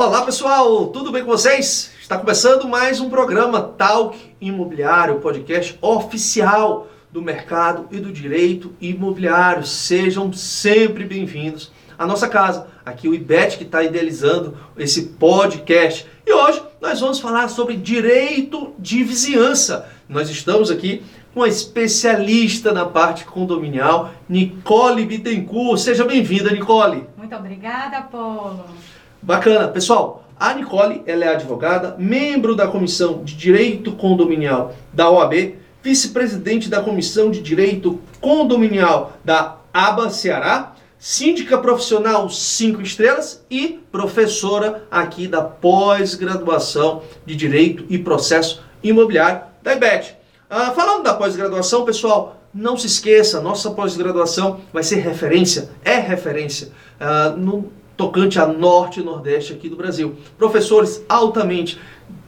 Olá pessoal, tudo bem com vocês? Está começando mais um programa Talk Imobiliário, podcast oficial do mercado e do direito imobiliário. Sejam sempre bem-vindos à nossa casa. Aqui o IBET que está idealizando esse podcast. E hoje nós vamos falar sobre direito de vizinhança. Nós estamos aqui com a especialista na parte condominial, Nicole Bittencourt. Seja bem-vinda, Nicole. Muito obrigada, Paulo. Bacana. Pessoal, a Nicole ela é advogada, membro da Comissão de Direito Condominial da OAB, vice-presidente da Comissão de Direito Condominial da ABA Ceará, síndica profissional 5 estrelas e professora aqui da pós-graduação de Direito e Processo Imobiliário da IBET. Ah, falando da pós-graduação, pessoal, não se esqueça, nossa pós-graduação vai ser referência, é referência ah, no tocante a norte e nordeste aqui do Brasil. Professores altamente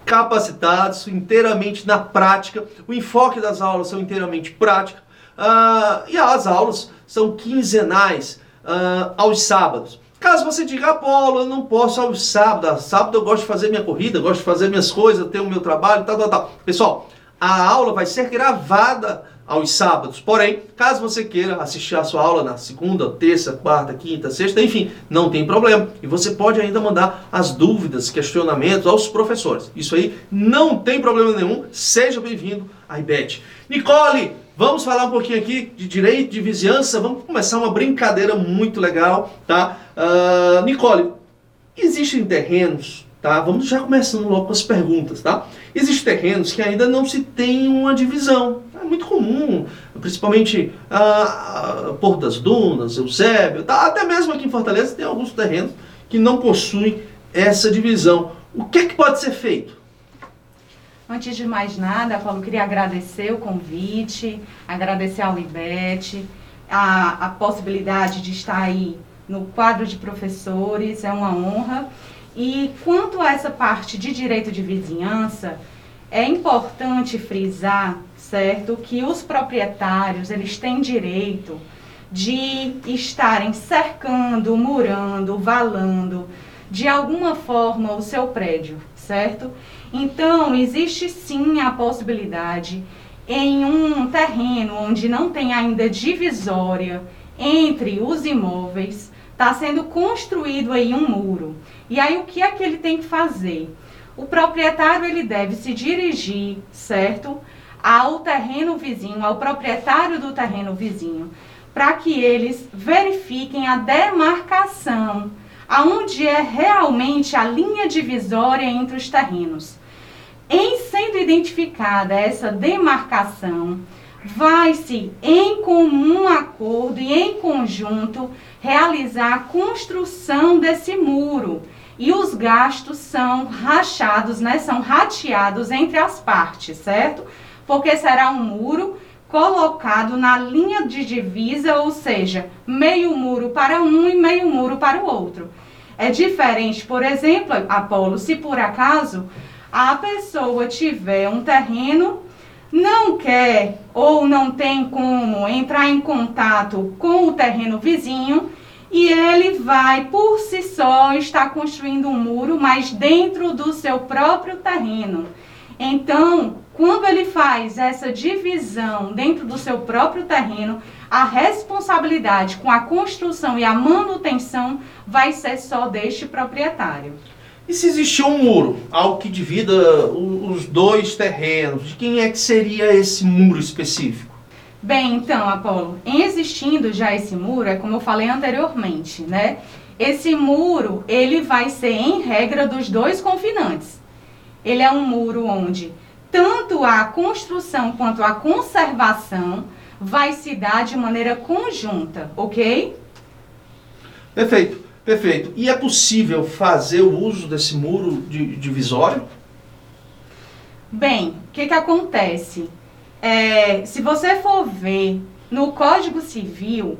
capacitados, inteiramente na prática, o enfoque das aulas são inteiramente prática, uh, e as aulas são quinzenais uh, aos sábados. Caso você diga, Apolo, eu não posso aos sábados, sábado eu gosto de fazer minha corrida, gosto de fazer minhas coisas, tenho o meu trabalho, tal, tal, tal. Pessoal, a aula vai ser gravada aos sábados. Porém, caso você queira assistir a sua aula na segunda, terça, quarta, quinta, sexta, enfim, não tem problema. E você pode ainda mandar as dúvidas, questionamentos aos professores. Isso aí não tem problema nenhum. Seja bem-vindo à IBET. Nicole, vamos falar um pouquinho aqui de direito de vizinhança. Vamos começar uma brincadeira muito legal, tá? Uh, Nicole, existem terrenos Tá? Vamos já começando logo com as perguntas. Tá? Existem terrenos que ainda não se tem uma divisão. É muito comum, principalmente a, Porto das Dunas, Eusébio, tá? até mesmo aqui em Fortaleza tem alguns terrenos que não possuem essa divisão. O que é que pode ser feito? Antes de mais nada, Paulo, queria agradecer o convite, agradecer ao IBET, a, a possibilidade de estar aí no quadro de professores, é uma honra. E quanto a essa parte de direito de vizinhança, é importante frisar, certo, que os proprietários, eles têm direito de estarem cercando, murando, valando de alguma forma o seu prédio, certo? Então, existe sim a possibilidade em um terreno onde não tem ainda divisória entre os imóveis, está sendo construído aí um muro. E aí o que é que ele tem que fazer? O proprietário ele deve se dirigir, certo? Ao terreno vizinho, ao proprietário do terreno vizinho, para que eles verifiquem a demarcação, aonde é realmente a linha divisória entre os terrenos. Em sendo identificada essa demarcação, vai-se em comum acordo e em conjunto realizar a construção desse muro e os gastos são rachados, né? São rateados entre as partes, certo? Porque será um muro colocado na linha de divisa, ou seja, meio muro para um e meio muro para o outro. É diferente, por exemplo, Apolo, se por acaso a pessoa tiver um terreno, não quer ou não tem como entrar em contato com o terreno vizinho, e ele vai por si só estar construindo um muro, mas dentro do seu próprio terreno. Então, quando ele faz essa divisão dentro do seu próprio terreno, a responsabilidade com a construção e a manutenção vai ser só deste proprietário. E se existir um muro, algo que divida os dois terrenos, de quem é que seria esse muro específico? Bem, então, Apolo, em existindo já esse muro, é como eu falei anteriormente, né? Esse muro, ele vai ser em regra dos dois confinantes. Ele é um muro onde tanto a construção quanto a conservação vai se dar de maneira conjunta, ok? Perfeito, perfeito. E é possível fazer o uso desse muro divisório? Bem, o que, que acontece? É, se você for ver no Código Civil,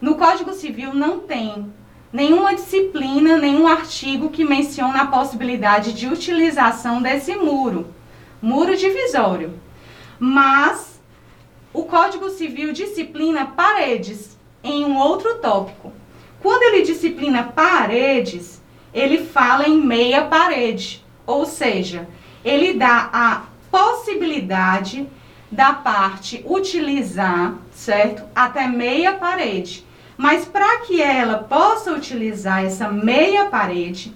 no Código Civil não tem nenhuma disciplina, nenhum artigo que menciona a possibilidade de utilização desse muro, muro divisório. Mas o Código Civil disciplina paredes em um outro tópico. Quando ele disciplina paredes, ele fala em meia parede, ou seja, ele dá a possibilidade da parte utilizar, certo? Até meia parede. Mas para que ela possa utilizar essa meia parede,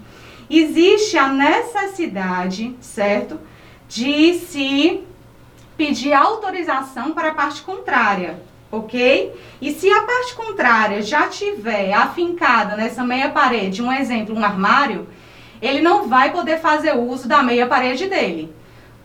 existe a necessidade, certo? De se pedir autorização para a parte contrária, ok? E se a parte contrária já tiver afincada nessa meia parede, um exemplo, um armário, ele não vai poder fazer uso da meia parede dele.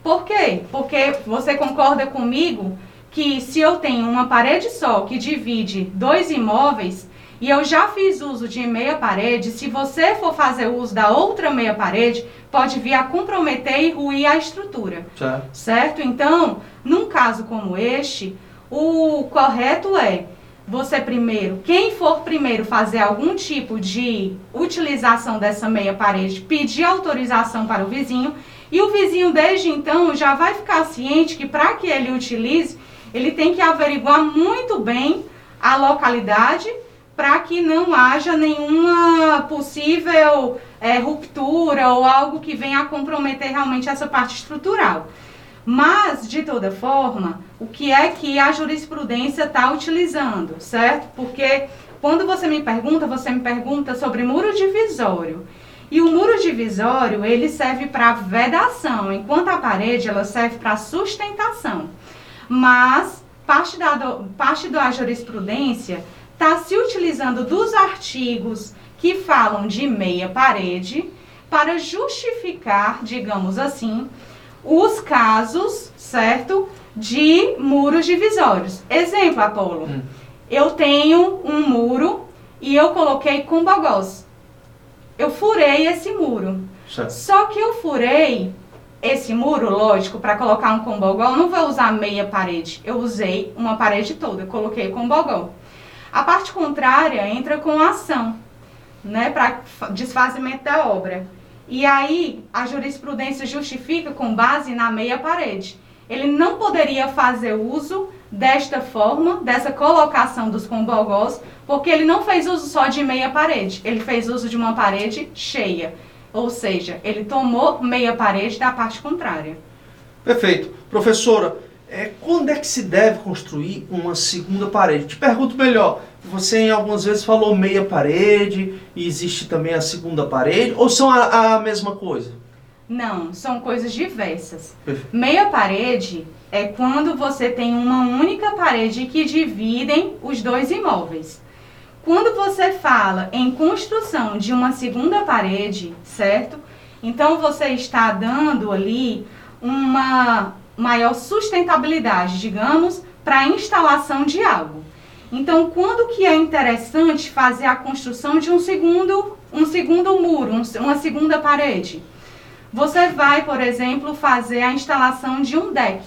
Por quê? Porque você concorda comigo que se eu tenho uma parede só que divide dois imóveis e eu já fiz uso de meia parede, se você for fazer uso da outra meia parede, pode vir a comprometer e ruir a estrutura. Certo. certo? Então, num caso como este, o correto é você primeiro, quem for primeiro fazer algum tipo de utilização dessa meia parede, pedir autorização para o vizinho e o vizinho desde então já vai ficar ciente que para que ele utilize, ele tem que averiguar muito bem a localidade para que não haja nenhuma possível é, ruptura ou algo que venha a comprometer realmente essa parte estrutural. Mas, de toda forma, o que é que a jurisprudência está utilizando, certo? Porque quando você me pergunta, você me pergunta sobre muro divisório. E o muro divisório, ele serve para vedação, enquanto a parede, ela serve para sustentação. Mas, parte da, parte da jurisprudência está se utilizando dos artigos que falam de meia parede para justificar, digamos assim, os casos, certo? De muros divisórios. Exemplo, Apolo. Hum. Eu tenho um muro e eu coloquei com bogós. Eu furei esse muro. Certo. Só que eu furei esse muro, lógico, para colocar um combogol, não vou usar meia parede. Eu usei uma parede toda, eu coloquei combogol. A parte contrária entra com ação, né, para desfazimento da obra. E aí a jurisprudência justifica com base na meia parede. Ele não poderia fazer uso desta forma, dessa colocação dos combogós, porque ele não fez uso só de meia parede, ele fez uso de uma parede cheia. Ou seja, ele tomou meia parede da parte contrária. Perfeito. Professora, é, quando é que se deve construir uma segunda parede? Te pergunto melhor, você em algumas vezes falou meia parede e existe também a segunda parede, ou são a, a mesma coisa? Não, são coisas diversas. Perfeito. Meia parede é quando você tem uma única parede que dividem os dois imóveis. Quando você fala em construção de uma segunda parede, certo? Então você está dando ali uma maior sustentabilidade, digamos, para a instalação de algo. Então, quando que é interessante fazer a construção de um segundo, um segundo muro, um, uma segunda parede? Você vai, por exemplo, fazer a instalação de um deck.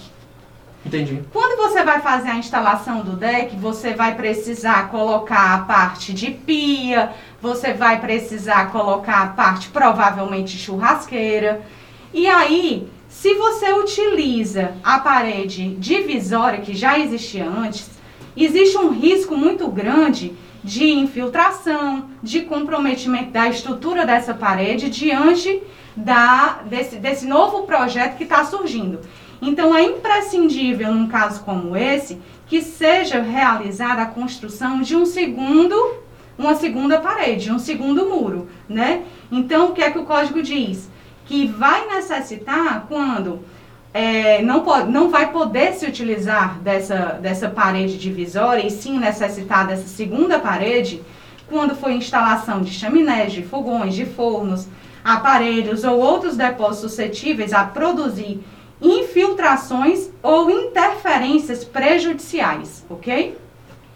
Entendi. Quando você vai fazer a instalação do deck, você vai precisar colocar a parte de pia, você vai precisar colocar a parte provavelmente churrasqueira. E aí, se você utiliza a parede divisória que já existia antes, existe um risco muito grande de infiltração, de comprometimento da estrutura dessa parede diante da, desse, desse novo projeto que está surgindo. Então é imprescindível, num caso como esse, que seja realizada a construção de um segundo, uma segunda parede, um segundo muro, né? Então o que é que o código diz? Que vai necessitar quando é, não, pode, não vai poder se utilizar dessa, dessa parede divisória e sim necessitar dessa segunda parede quando for instalação de chaminés, de fogões, de fornos, aparelhos ou outros depósitos suscetíveis a produzir infiltrações ou interferências prejudiciais, ok?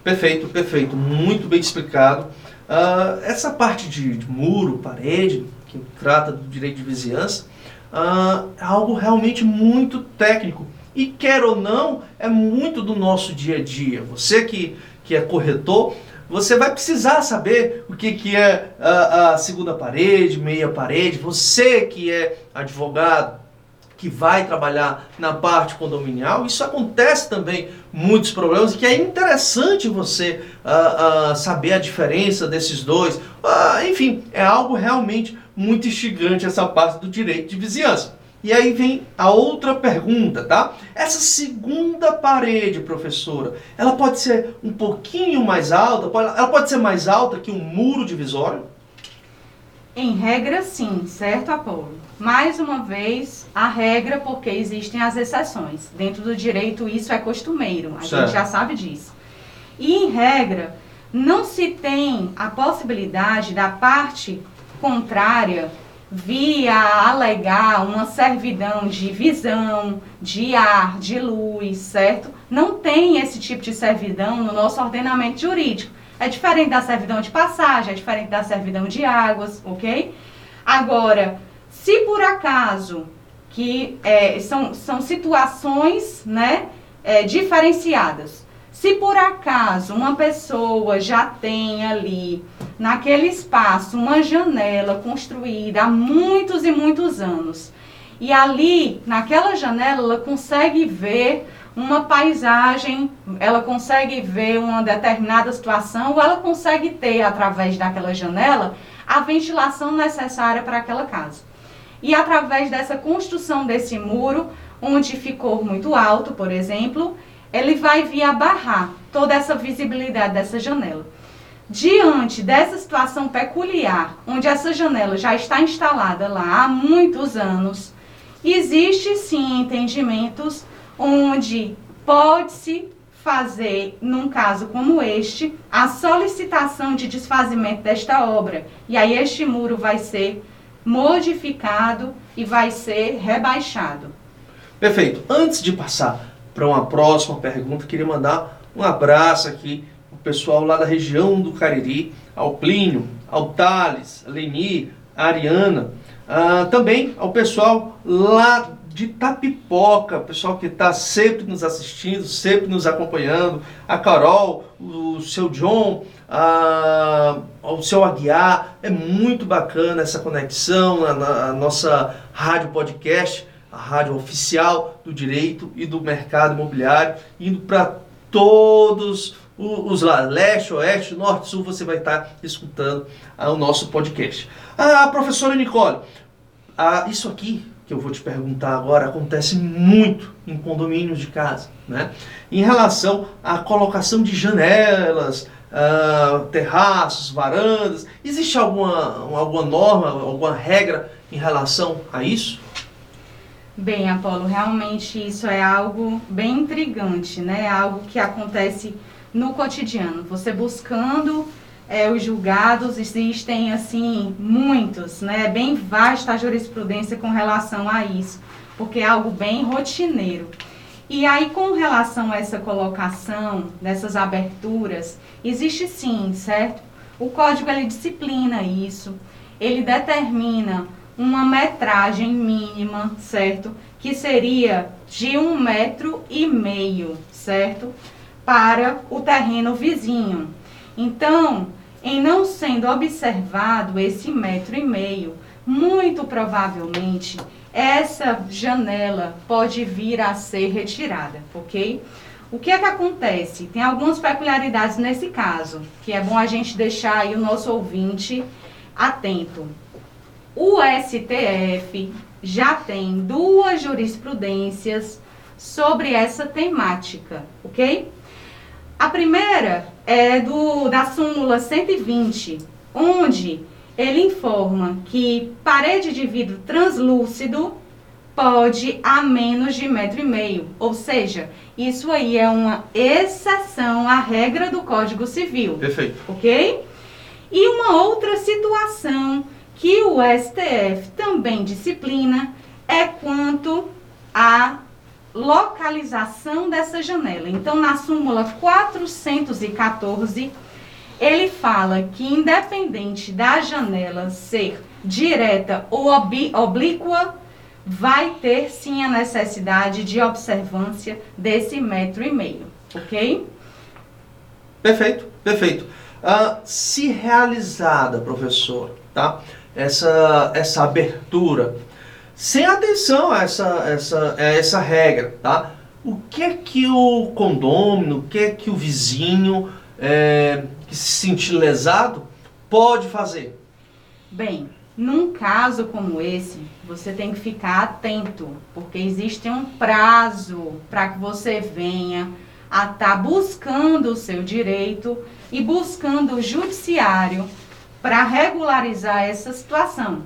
Perfeito, perfeito, muito bem explicado. Uh, essa parte de, de, muro, parede, que trata do direito de vizinhança, uh, é algo realmente muito técnico. E quer ou não, é muito do nosso dia a dia. Você que, que é corretor, você vai precisar saber o que, que é a, a segunda parede, meia parede. Você que é advogado, que vai trabalhar na parte condominial. Isso acontece também muitos problemas, que é interessante você uh, uh, saber a diferença desses dois. Uh, enfim, é algo realmente muito instigante essa parte do direito de vizinhança. E aí vem a outra pergunta, tá? Essa segunda parede, professora, ela pode ser um pouquinho mais alta? Ela pode ser mais alta que um muro divisório? Em regra, sim, certo, Apolo? Mais uma vez, a regra, porque existem as exceções. Dentro do direito, isso é costumeiro, a certo. gente já sabe disso. E, em regra, não se tem a possibilidade da parte contrária via alegar uma servidão de visão, de ar, de luz, certo? Não tem esse tipo de servidão no nosso ordenamento jurídico. É diferente da servidão de passagem, é diferente da servidão de águas, ok? Agora, se por acaso que é, são, são situações né, é, diferenciadas, se por acaso uma pessoa já tem ali naquele espaço uma janela construída há muitos e muitos anos. E ali, naquela janela, ela consegue ver uma paisagem, ela consegue ver uma determinada situação, ou ela consegue ter, através daquela janela, a ventilação necessária para aquela casa. E através dessa construção desse muro, onde ficou muito alto, por exemplo, ele vai vir a barrar toda essa visibilidade dessa janela. Diante dessa situação peculiar, onde essa janela já está instalada lá há muitos anos, existe sim entendimentos onde pode-se fazer, num caso como este, a solicitação de desfazimento desta obra. E aí este muro vai ser modificado e vai ser rebaixado. Perfeito. Antes de passar para uma próxima pergunta, queria mandar um abraço aqui pessoal lá da região do Cariri, ao Plínio, ao Thales, a Leni, a Ariana, uh, também ao pessoal lá de Tapipoca, pessoal que está sempre nos assistindo, sempre nos acompanhando, a Carol, o seu John, a, o seu Aguiar, é muito bacana essa conexão na, na nossa rádio podcast, a rádio oficial do direito e do mercado imobiliário, indo para todos os lá, leste, oeste, norte, sul, você vai estar escutando ah, o nosso podcast. Ah, professora Nicole, ah, isso aqui que eu vou te perguntar agora acontece muito em condomínios de casa, né? Em relação à colocação de janelas, ah, terraços, varandas, existe alguma, alguma norma, alguma regra em relação a isso? Bem, Apolo, realmente isso é algo bem intrigante, né? É algo que acontece no cotidiano. Você buscando é, os julgados, existem assim muitos, né? Bem vasta a jurisprudência com relação a isso, porque é algo bem rotineiro. E aí, com relação a essa colocação dessas aberturas, existe sim, certo? O código ele disciplina isso, ele determina uma metragem mínima, certo? Que seria de um metro e meio, certo? para o terreno vizinho. Então, em não sendo observado esse metro e meio, muito provavelmente essa janela pode vir a ser retirada, ok? O que é que acontece? Tem algumas peculiaridades nesse caso, que é bom a gente deixar aí o nosso ouvinte atento. O STF já tem duas jurisprudências sobre essa temática, ok? A primeira é do, da súmula 120, onde ele informa que parede de vidro translúcido pode a menos de metro e meio. Ou seja, isso aí é uma exceção à regra do Código Civil. Perfeito. Ok? E uma outra situação que o STF também disciplina é quanto a localização dessa janela. Então, na súmula 414, ele fala que independente da janela ser direta ou oblíqua, vai ter sim a necessidade de observância desse metro e meio, ok? Perfeito, perfeito. Uh, se realizada, professor, tá? Essa, essa abertura sem atenção a essa, essa, a essa regra, tá? O que é que o condômino, o que é que o vizinho é, que se sentir lesado pode fazer? Bem, num caso como esse, você tem que ficar atento, porque existe um prazo para que você venha a estar tá buscando o seu direito e buscando o judiciário para regularizar essa situação.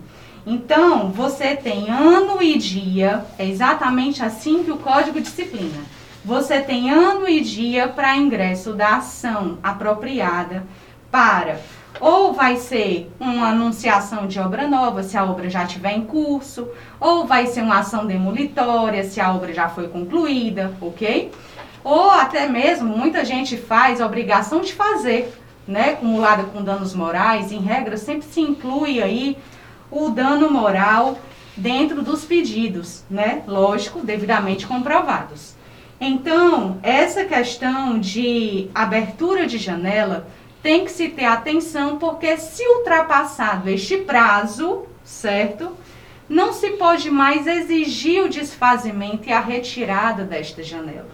Então, você tem ano e dia, é exatamente assim que o Código disciplina. Você tem ano e dia para ingresso da ação apropriada para ou vai ser uma anunciação de obra nova, se a obra já estiver em curso, ou vai ser uma ação demolitória, se a obra já foi concluída, ok? Ou até mesmo, muita gente faz a obrigação de fazer, né, acumulada com danos morais, em regra sempre se inclui aí o dano moral dentro dos pedidos, né? Lógico, devidamente comprovados. Então, essa questão de abertura de janela tem que se ter atenção, porque se ultrapassado este prazo, certo? Não se pode mais exigir o desfazimento e a retirada desta janela.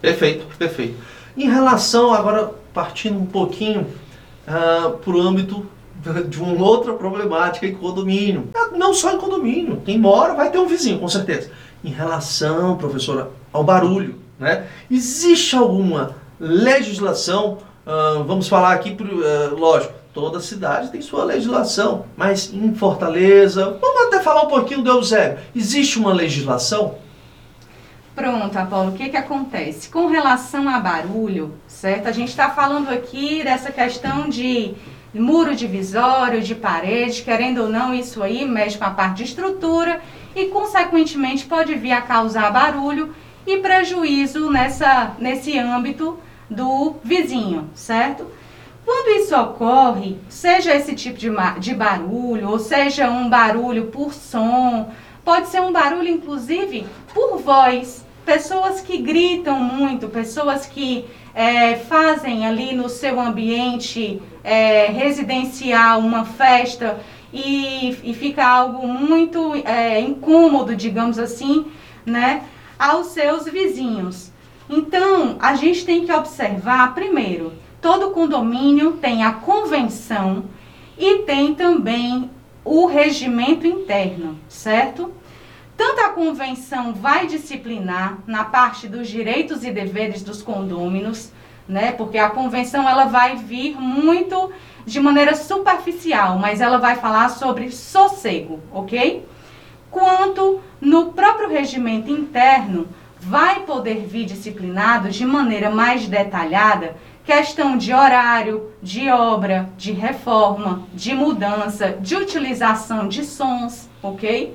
Perfeito, perfeito. Em relação, agora partindo um pouquinho uh, ah, para o âmbito de uma outra problemática em condomínio. Ah, não só em condomínio, quem mora vai ter um vizinho, com certeza. Em relação, professora, ao barulho, né? Existe alguma legislação, uh, vamos falar aqui, uh, lógico, toda cidade tem sua legislação, mas em Fortaleza, vamos até falar um pouquinho do Eusébio, existe uma legislação? Pronto, Apolo, o que, que acontece? Com relação a barulho, certo? A gente está falando aqui dessa questão de muro divisório, de parede, querendo ou não, isso aí mexe com a parte de estrutura e, consequentemente, pode vir a causar barulho e prejuízo nessa, nesse âmbito do vizinho, certo? Quando isso ocorre, seja esse tipo de, de barulho, ou seja um barulho por som, pode ser um barulho, inclusive, por voz. Pessoas que gritam muito, pessoas que é, fazem ali no seu ambiente é, residencial uma festa e, e fica algo muito é, incômodo, digamos assim, né, aos seus vizinhos. Então, a gente tem que observar, primeiro, todo condomínio tem a convenção e tem também o regimento interno, certo? Tanto a convenção vai disciplinar na parte dos direitos e deveres dos condôminos, né? Porque a convenção ela vai vir muito de maneira superficial, mas ela vai falar sobre sossego, ok? Quanto no próprio regimento interno vai poder vir disciplinado de maneira mais detalhada questão de horário, de obra, de reforma, de mudança, de utilização de sons, ok?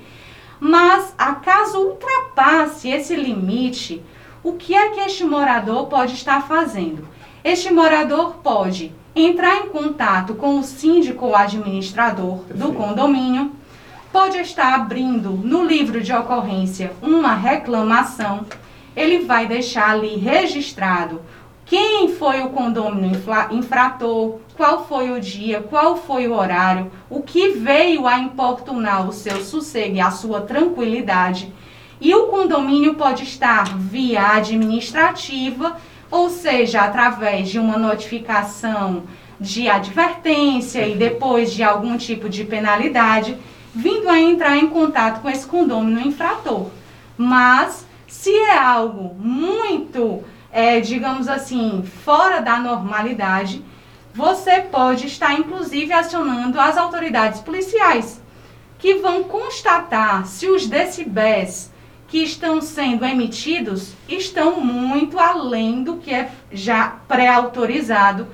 Mas acaso ultrapasse esse limite, o que é que este morador pode estar fazendo? Este morador pode entrar em contato com o síndico ou administrador do condomínio, pode estar abrindo no livro de ocorrência uma reclamação, ele vai deixar ali registrado quem foi o condômino infrator, qual foi o dia, qual foi o horário, o que veio a importunar o seu sossego e a sua tranquilidade. E o condomínio pode estar via administrativa, ou seja, através de uma notificação de advertência e depois de algum tipo de penalidade, vindo a entrar em contato com esse condômino infrator. Mas se é algo muito é, digamos assim, fora da normalidade, você pode estar inclusive acionando as autoridades policiais, que vão constatar se os decibéis que estão sendo emitidos estão muito além do que é já pré-autorizado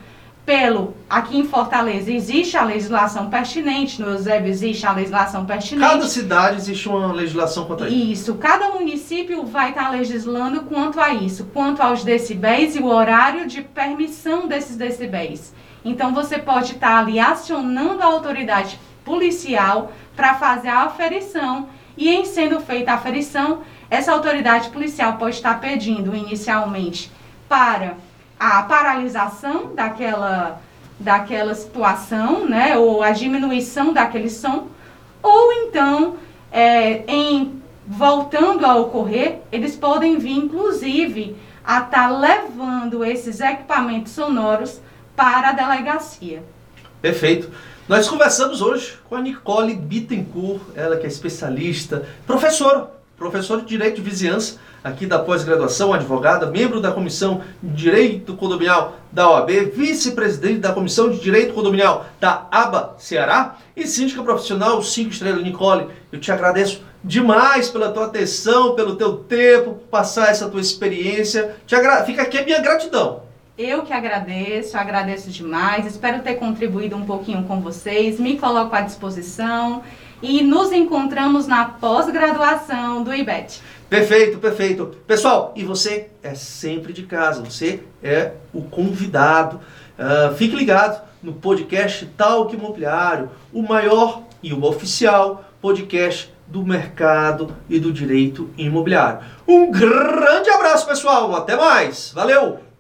pelo aqui em Fortaleza existe a legislação pertinente, no Eusébio existe a legislação pertinente. Cada cidade existe uma legislação quanto a isso. Isso, cada município vai estar legislando quanto a isso, quanto aos decibéis e o horário de permissão desses decibéis. Então você pode estar ali acionando a autoridade policial para fazer a aferição e em sendo feita a aferição, essa autoridade policial pode estar pedindo inicialmente para a paralisação daquela, daquela situação, né, ou a diminuição daquele som, ou então é, em voltando a ocorrer, eles podem vir, inclusive, a estar tá levando esses equipamentos sonoros para a delegacia. Perfeito. Nós conversamos hoje com a Nicole Bittencourt, ela que é especialista, professora, professora de Direito de Vizinhança aqui da pós-graduação, advogada, membro da Comissão de Direito Condominial da OAB, vice-presidente da Comissão de Direito Condominial da ABA Ceará e síndica profissional 5 estrelas Nicole. Eu te agradeço demais pela tua atenção, pelo teu tempo, passar essa tua experiência. Agra... Fica aqui a minha gratidão. Eu que agradeço, agradeço demais. Espero ter contribuído um pouquinho com vocês. Me coloco à disposição e nos encontramos na pós-graduação do IBET. Perfeito, perfeito. Pessoal, e você é sempre de casa, você é o convidado. Uh, fique ligado no podcast Talk Imobiliário, o maior e o oficial podcast do mercado e do direito imobiliário. Um grande abraço, pessoal. Até mais. Valeu!